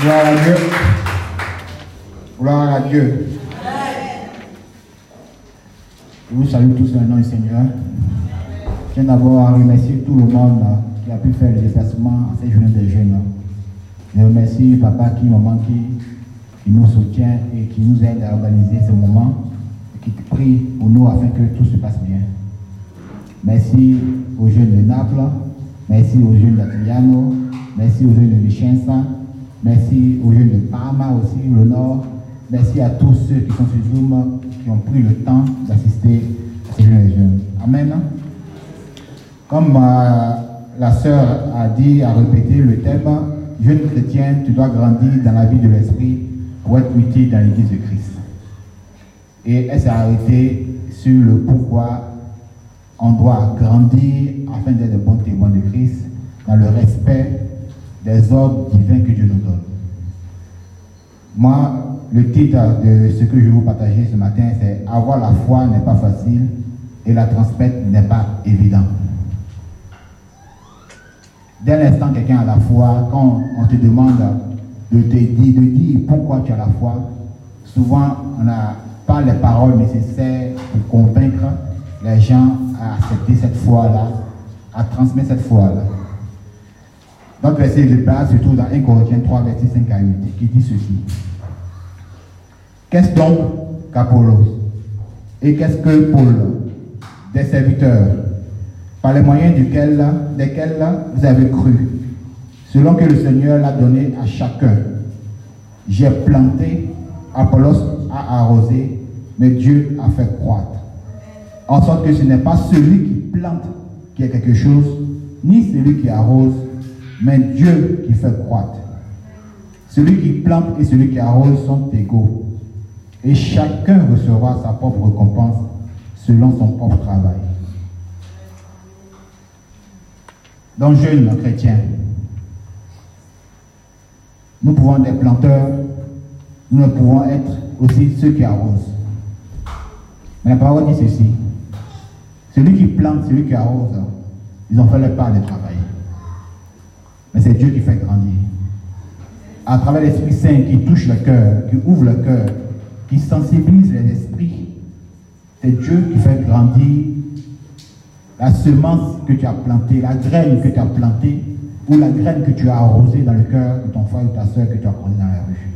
Gloire à Dieu. Gloire à Dieu. Je vous salue tous dans le nom du Seigneur. Je tiens d'abord à remercier tout le monde qui a pu faire le déplacement à cette journée des jeunes. Je remercie papa qui, maman qui, qui nous soutient et qui nous aide à organiser ce moment et qui prie pour nous afin que tout se passe bien. Merci aux jeunes de Naples, merci aux jeunes d'Atiliano, merci aux jeunes de Vicenza, merci aux jeunes de Parma aussi, le Nord. Merci à tous ceux qui sont sur Zoom, qui ont pris le temps d'assister à ces jeunes. Amen. Comme euh, la sœur a dit, a répété le thème, jeune chrétien, tu dois grandir dans la vie de l'esprit pour être utile dans l'église de Christ. Et elle s'est arrêtée sur le pourquoi on doit grandir afin d'être de bons témoins de Christ dans le respect des ordres divins que Dieu nous donne. Moi, le titre de ce que je vais vous partager ce matin, c'est Avoir la foi n'est pas facile et la transmettre n'est pas évident. Dès l'instant, quelqu'un a la foi, quand on te demande de te dire, de dire pourquoi tu as la foi, souvent on n'a pas les paroles nécessaires pour convaincre les gens à accepter cette foi-là, à transmettre cette foi-là. Notre verset de base se trouve dans 1 Corinthiens 3, verset 5 à 8, qui dit ceci. Qu'est-ce donc qu'Apollos Et qu'est-ce que Paul Des serviteurs, par les moyens duquel, desquels vous avez cru, selon que le Seigneur l'a donné à chacun. J'ai planté, Apollos a arrosé, mais Dieu a fait croître. En sorte que ce n'est pas celui qui plante qui a quelque chose, ni celui qui arrose, mais Dieu qui fait croître. Celui qui plante et celui qui arrose sont égaux. Et chacun recevra sa propre récompense selon son propre travail. Donc, jeunes chrétiens, nous pouvons être des planteurs, nous ne pouvons être aussi ceux qui arrosent. Mais la parole dit ceci. Celui qui plante, celui qui arrose, ils ont fait leur part de travail. Mais c'est Dieu qui fait grandir. À travers l'Esprit Saint qui touche le cœur, qui ouvre le cœur, qui sensibilise les esprits, c'est Dieu qui fait grandir la semence que tu as plantée, la graine que tu as plantée, ou la graine que tu as arrosée dans le cœur de ton frère ou ta soeur que tu as croisé dans la rue.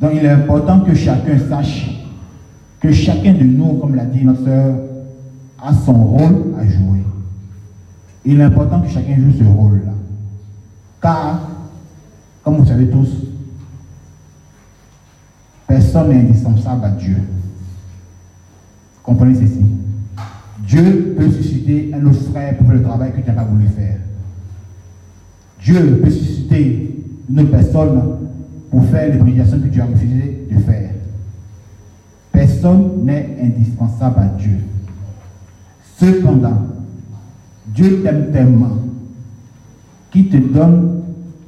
Donc il est important que chacun sache que chacun de nous, comme l'a dit notre soeur, a son rôle à jouer. Il est important que chacun joue ce rôle-là. Car, comme vous savez tous, personne n'est indispensable à Dieu. Comprenez ceci. Dieu peut susciter un autre frère pour faire le travail que tu n'as pas voulu faire. Dieu peut susciter une autre personne pour faire les prédications que tu as refusé de faire. Personne n'est indispensable à Dieu. Cependant, Dieu t'aime tellement qu'il te donne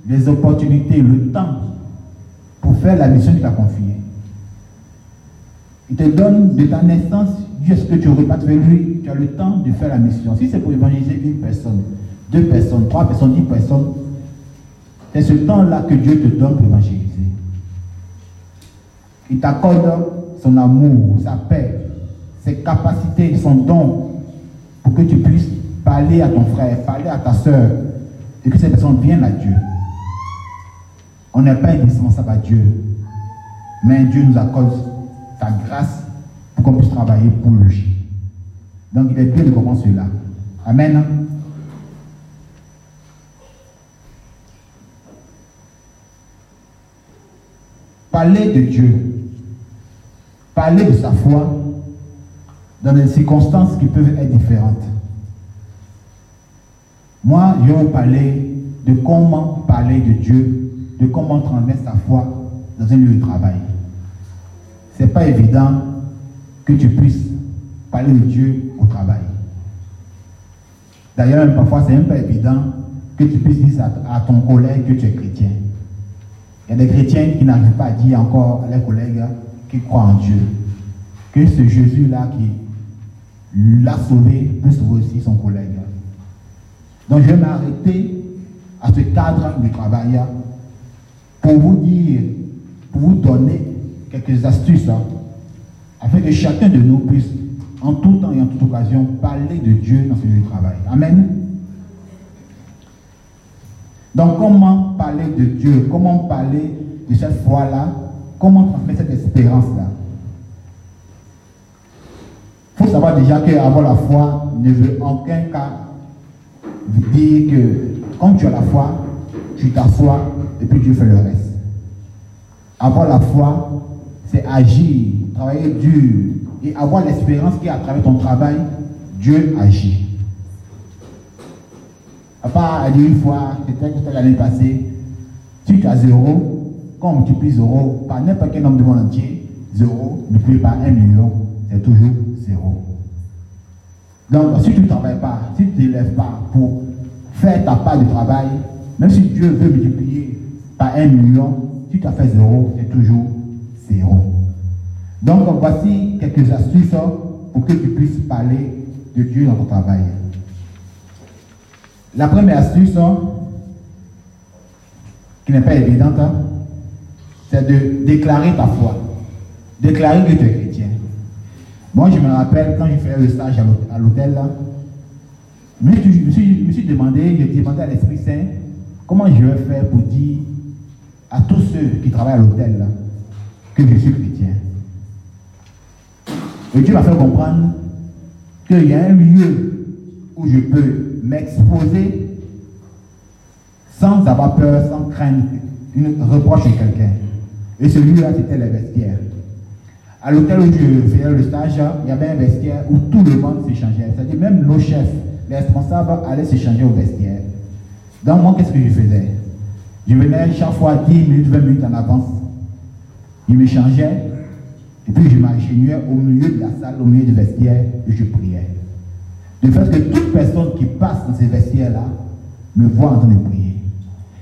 les opportunités, le temps pour faire la mission qu'il t'a confiée. Il te donne de ta naissance jusqu'à ce que tu repartes vers lui, tu as le temps de faire la mission. Si c'est pour évangéliser une personne, deux personnes, trois personnes, dix personnes, c'est ce temps-là que Dieu te donne pour évangéliser. Il t'accorde son amour, sa paix, ses capacités, son don, pour que tu puisses parler à ton frère, parler à ta soeur, et que cette personne vienne à Dieu. On n'est pas indispensable à Dieu, mais Dieu nous accorde sa grâce pour qu'on puisse travailler pour lui. Donc il est bien de comprendre cela. Amen. Parler de Dieu, parler de sa foi dans des circonstances qui peuvent être différentes. Moi, je vais vous parler de comment parler de Dieu, de comment transmettre sa foi dans un lieu de travail. Ce n'est pas évident que tu puisses parler de Dieu au travail. D'ailleurs, parfois, c'est même pas évident que tu puisses dire à, à ton collègue que tu es chrétien. Il y a des chrétiens qui n'arrivent pas à dire encore à leurs collègues qui croient en Dieu que ce Jésus-là qui l'a sauvé peut sauver aussi son collègue. Donc je vais m'arrêter à ce cadre du travail pour vous dire, pour vous donner quelques astuces, afin que chacun de nous puisse, en tout temps et en toute occasion, parler de Dieu dans ce lieu de travail. Amen. Donc, comment parler de Dieu? Comment parler de cette foi-là Comment transmettre cette espérance-là Il faut savoir déjà qu'avoir la foi ne veut en aucun cas dire que quand tu as la foi, tu t'assois et puis Dieu fait le reste. Avoir la foi, c'est agir, travailler dur et avoir l'espérance qu'à travers ton travail, Dieu agit. Papa a dit une fois, c'était l'année passée, tu as zéro, quand on multiplie zéro par n'importe quel nombre de monde entier, zéro multiplié par un million, c'est toujours zéro. Donc, si tu ne travailles pas, si tu ne lèves pas pour faire ta part de travail, même si Dieu veut multiplier par un million, si tu as fait zéro, c'est toujours zéro. Donc, voici quelques astuces pour que tu puisses parler de Dieu dans ton travail. La première astuce, qui n'est pas évidente, c'est de déclarer ta foi. Déclarer que tu es. Moi, je me rappelle quand j'ai fait le stage à l'hôtel, je me suis, me suis demandé, j'ai demandé à l'Esprit Saint, comment je vais faire pour dire à tous ceux qui travaillent à l'hôtel que je suis chrétien. Et Dieu m'a fait comprendre qu'il y a un lieu où je peux m'exposer sans avoir peur, sans craindre une reproche de quelqu'un. Et celui-là, c'était les vestiaires. À l'hôtel où je faisais le stage, il y avait un vestiaire où tout le monde s'échangeait. C'est-à-dire même nos chefs, les responsables allaient s'échanger au vestiaire. Donc moi, qu'est-ce que je faisais? Je venais chaque fois 10 minutes, 20 minutes en avance. Ils m'échangeaient. Et puis je m'agenouillais au milieu de la salle, au milieu du vestiaire, et je priais. De fait que toute personne qui passe dans ces vestiaires-là me voit en train de prier.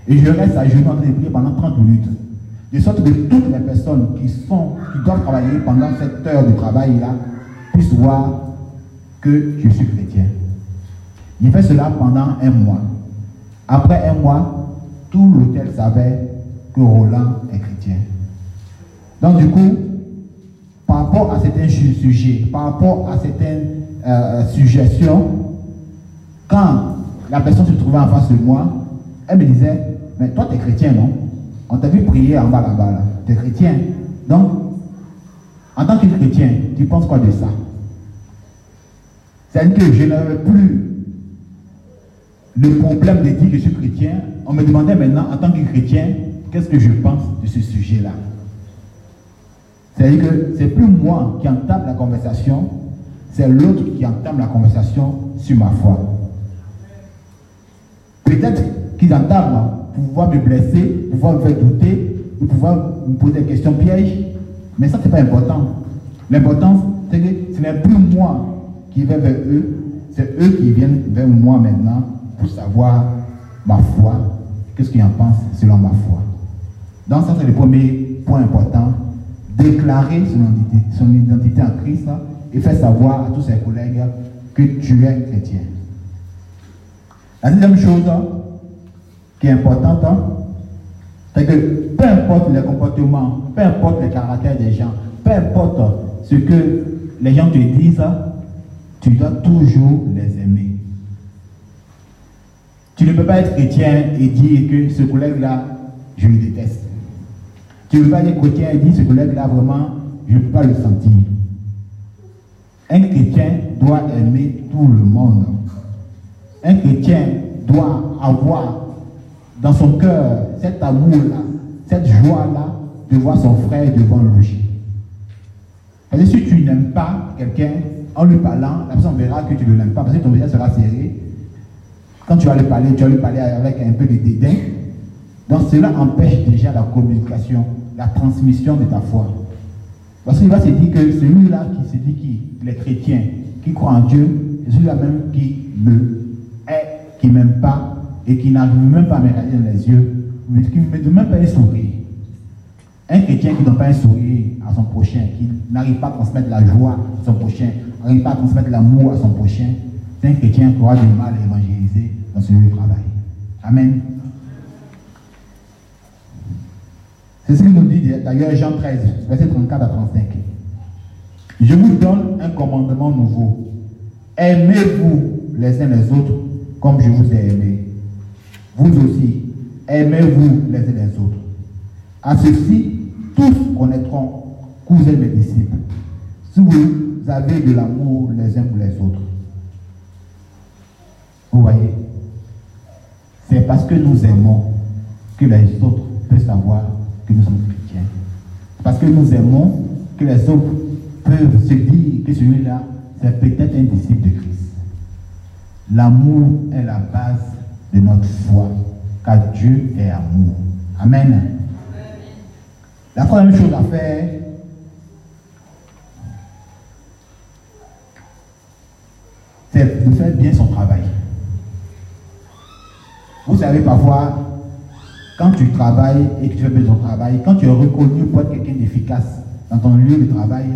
Et je reste à genoux en train de prier pendant 30 minutes. De sorte que toutes les personnes qui, doivent travailler pendant cette heure de travail-là puissent voir que je suis chrétien. J'ai fait cela pendant un mois. Après un mois, tout l'hôtel savait que Roland est chrétien. Donc du coup, par rapport à certains sujets, par rapport à certaines euh, suggestion, quand la personne se trouvait en face de moi, elle me disait, mais toi tu es chrétien, non? On t'a vu prier en bas là-bas, tu es chrétien. Donc, en tant que chrétien, tu penses quoi de ça? C'est-à-dire que je n'avais plus le problème de dire que je suis chrétien. On me demandait maintenant, en tant que chrétien, qu'est-ce que je pense de ce sujet-là? C'est-à-dire que c'est plus moi qui entame la conversation, c'est l'autre qui entame la conversation sur ma foi. Peut-être qu'ils entament pour pouvoir me blesser, pouvoir me faire douter, pouvoir me poser des questions pièges, mais ça, ce n'est pas important. L'important, c'est que ce n'est plus moi qui vais vers eux, c'est eux qui viennent vers moi maintenant pour savoir ma foi, qu'est-ce qu'ils en pensent selon ma foi? Donc ça, c'est le premier point important. Déclarer son identité, son identité en Christ et faire savoir à tous ses collègues que tu es chrétien. La deuxième chose qui est importante, c'est que peu importe les comportements, peu importe les caractères des gens, peu importe ce que les gens te disent, tu dois toujours les aimer. Tu ne peux pas être chrétien et dire que ce collègue-là, je le déteste. Tu ne peux pas être chrétien et dire ce collègue-là, vraiment, je ne peux pas le sentir. Un chrétien doit aimer tout le monde. Un chrétien doit avoir dans son cœur cet amour-là, cette joie-là de voir son frère devant lui. Que si tu n'aimes pas quelqu'un, en lui parlant, la personne verra que tu ne l'aimes pas, parce que ton visage sera serré. Quand tu vas lui parler, tu vas lui parler avec un peu de dédain. Donc cela empêche déjà la communication, la transmission de ta foi. Parce qu'il va se dire que celui-là qui se dit qu'il est chrétien, qui croit en Dieu, c'est celui-là même qui me est, qui ne m'aime pas et qui n'arrive même pas à me regarder dans les yeux, mais qui ne me donne même pas un sourire. Un chrétien qui ne donne pas un sourire à son prochain, qui n'arrive pas à transmettre la joie à son prochain, n'arrive pas à transmettre l'amour à son prochain, c'est un chrétien qui aura du mal à évangéliser dans ce lieu de travail. Amen. C'est ce qu'il nous dit d'ailleurs Jean 13, verset 34 à 35. Je vous donne un commandement nouveau. Aimez-vous les uns les autres comme je vous ai aimé. Vous aussi, aimez-vous les uns les autres. À ceci, tous connaîtront que vous mes disciples. Si vous avez de l'amour les uns pour les autres. Vous voyez C'est parce que nous aimons que les autres peuvent savoir que nous sommes chrétiens. Parce que nous aimons que les autres peuvent se dire que celui-là, c'est peut-être un disciple de Christ. L'amour est la base de notre foi, car Dieu est amour. Amen. La troisième chose à faire, c'est de faire bien son travail. Vous savez, parfois, quand tu travailles et que tu fais bien ton travail, quand tu es reconnu pour être quelqu'un d'efficace dans ton lieu de travail,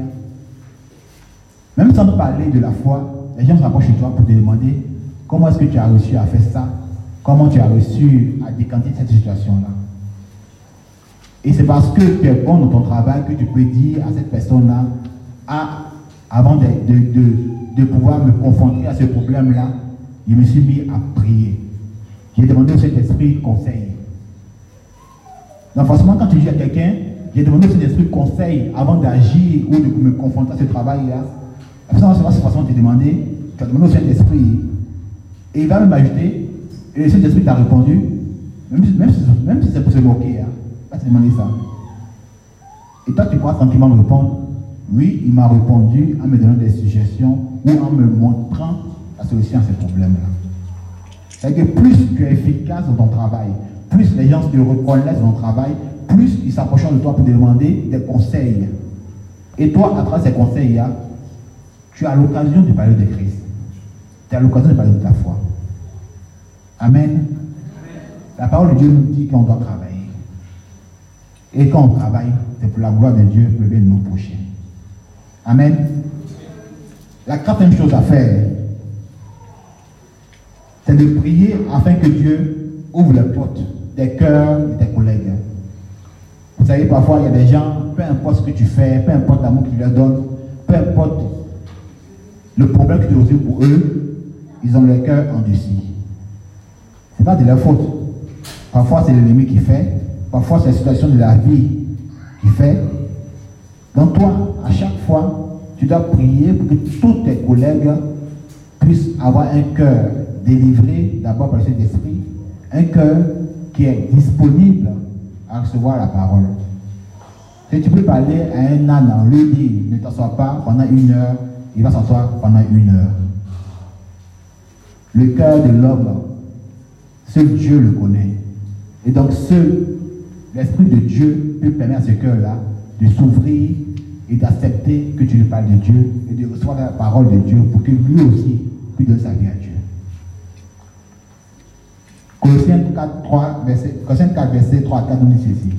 même sans parler de la foi, les gens s'approchent de toi pour te demander comment est-ce que tu as réussi à faire ça, comment tu as réussi à décanter cette situation-là? Et c'est parce que tu es bon dans ton travail que tu peux dire à cette personne-là, ah, avant de, de, pouvoir me confronter à ce problème-là, je me suis mis à prier. J'ai demandé au Saint-Esprit conseil. Donc forcément, quand tu dis à quelqu'un, j'ai demandé au Saint-Esprit conseil avant d'agir ou de me confronter à ce travail-là, la personne va de te demander, tu as demandé au Saint-Esprit, et il va même ajouter, et le Saint-Esprit t'a répondu, même si, même si, c'est pour se moquer, hein, va te demander ça. Et toi, tu pourras tranquillement répondre, oui, il m'a répondu en me donnant des suggestions ou en me montrant la solution à ce problème-là. C'est-à-dire que plus tu es efficace dans ton travail, plus les gens te reconnaissent dans ton travail, plus ils s'approcheront de toi pour te demander des conseils. Et toi, à travers ces conseils-là, tu as l'occasion de parler de Christ. Tu as l'occasion de parler de ta foi. Amen. La parole de Dieu nous dit qu'on doit travailler. Et quand on travaille, c'est pour la gloire de Dieu, pour le bien de nos prochains. Amen. La quatrième chose à faire, c'est de prier afin que Dieu ouvre les portes des cœurs de tes collègues. Vous savez, parfois, il y a des gens, peu importe ce que tu fais, peu importe l'amour que tu leur donnes, peu importe le problème que tu résout pour eux, ils ont le cœur endurci. Ce n'est pas de leur faute. Parfois, c'est l'ennemi qui fait. Parfois, c'est la situation de la vie qui fait. Donc, toi, à chaque fois, tu dois prier pour que tous tes collègues puissent avoir un cœur délivré d'abord par le Saint-Esprit, un cœur qui est disponible à recevoir la parole. Si tu peux parler à un âne, lui dire ne t'assois pas pendant une heure, il va s'asseoir pendant une heure. Le cœur de l'homme, seul Dieu le connaît. Et donc seul l'Esprit de Dieu peut permettre à ce cœur-là de s'ouvrir et d'accepter que tu lui parles de Dieu et de recevoir la parole de Dieu pour que lui aussi puisse donner sa vie à Dieu. Colossiens 4, 3, verset, 4, verset 3 à 4 nous dit ceci.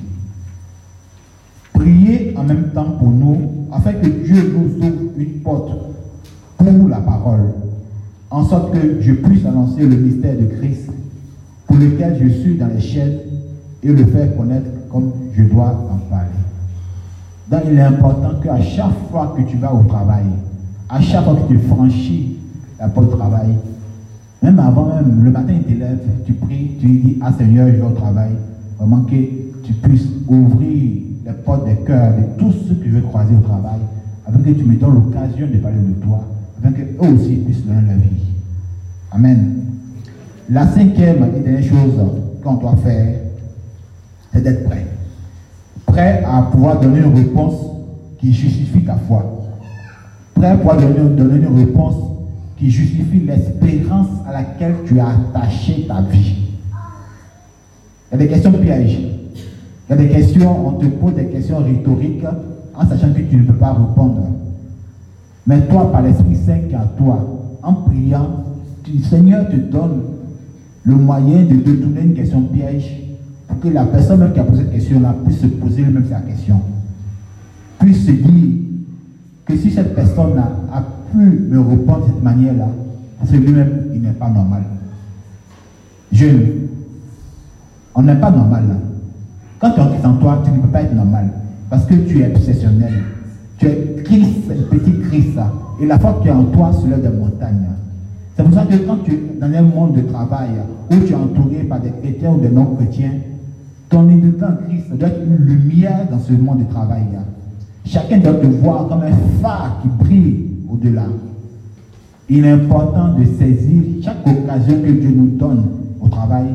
Priez en même temps pour nous, afin que Dieu nous ouvre une porte pour la parole, en sorte que je puisse annoncer le mystère de Christ, lequel je suis dans les chaînes, et le faire connaître comme je dois en parler. Donc il est important qu'à chaque fois que tu vas au travail, à chaque fois que tu franchis la porte du travail, même avant même, le matin, il t'élève, tu pries, tu dis, ah Seigneur, je vais au travail. Vraiment que tu puisses ouvrir les portes des cœurs de tous ceux que je vais croiser au travail, afin que tu me donnes l'occasion de parler de toi, afin qu'eux aussi puissent donner la vie. Amen. La cinquième et dernière chose qu'on doit faire, c'est d'être prêt. Prêt à pouvoir donner une réponse qui justifie ta foi. Prêt à pouvoir donner, une réponse qui justifie l'espérance à laquelle tu as attaché ta vie. Il y a des questions pièges. Il y a des questions, on te pose des questions rhétoriques en sachant que tu ne peux pas répondre. Mais toi, par l'Esprit Saint qui est à toi, en priant, le Seigneur te donne le moyen de détourner une question piège pour que la personne même qui a posé cette question-là puisse se poser elle-même sa question. Puisse se dire que si cette personne a me répondre de cette manière-là, que lui-même, il n'est pas normal. Jeune, on n'est pas normal là. Quand tu es en toi, tu ne peux pas être normal. Parce que tu es obsessionnel. Tu es Christ, petit Christ. Et la foi que tu en toi se lève des montagnes. C'est pour ça que quand tu es dans un monde de travail où tu es entouré par des chrétiens ou des non-chrétiens, ton identité en Christ doit être une lumière dans ce monde de travail. Chacun doit te voir comme un phare qui brille au-delà. Il est important de saisir chaque occasion que Dieu nous donne au travail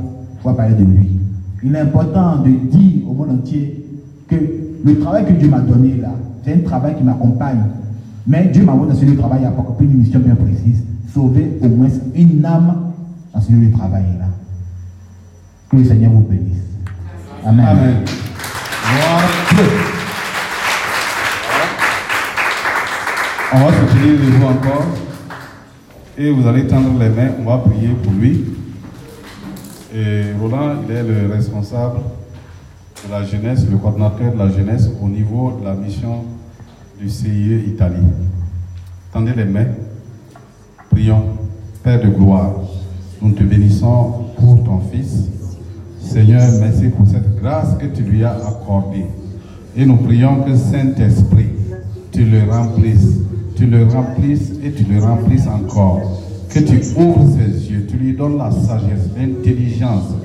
pour parler de lui. Il est important de dire au monde entier que le travail que Dieu m'a donné là, c'est un travail qui m'accompagne. Mais Dieu m'a donné dans ce travail a une mission bien précise. Sauver au moins une âme dans ce lieu de travail là. Que le Seigneur vous bénisse. Amen. Amen. On va se tenir vous encore. Et vous allez tendre les mains. On va prier pour lui. Et Roland, il est le responsable de la jeunesse, le coordinateur de la jeunesse au niveau de la mission du CIE Italie. Tendez les mains. Père de gloire, nous te bénissons pour ton Fils. Seigneur, merci pour cette grâce que tu lui as accordée. Et nous prions que Saint-Esprit, tu le remplisses, tu le remplisses et tu le remplisses encore. Que tu ouvres ses yeux, tu lui donnes la sagesse, l'intelligence,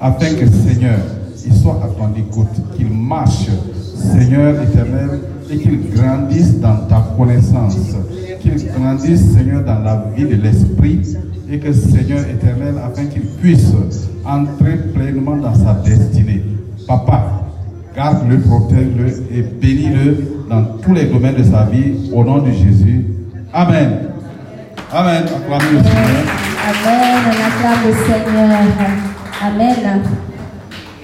afin que Seigneur, il soit à ton écoute, qu'il marche, Seigneur éternel, et qu'il grandisse dans ta connaissance, qu'il grandisse, Seigneur, dans la vie de l'Esprit, et que Seigneur éternel, afin qu'il puisse entrer pleinement dans sa destinée. Papa, garde-le, protège-le et bénis-le dans tous les domaines de sa vie, au nom de Jésus. Amen. Amen. Acclamez le Seigneur. Amen. Seigneur. Amen.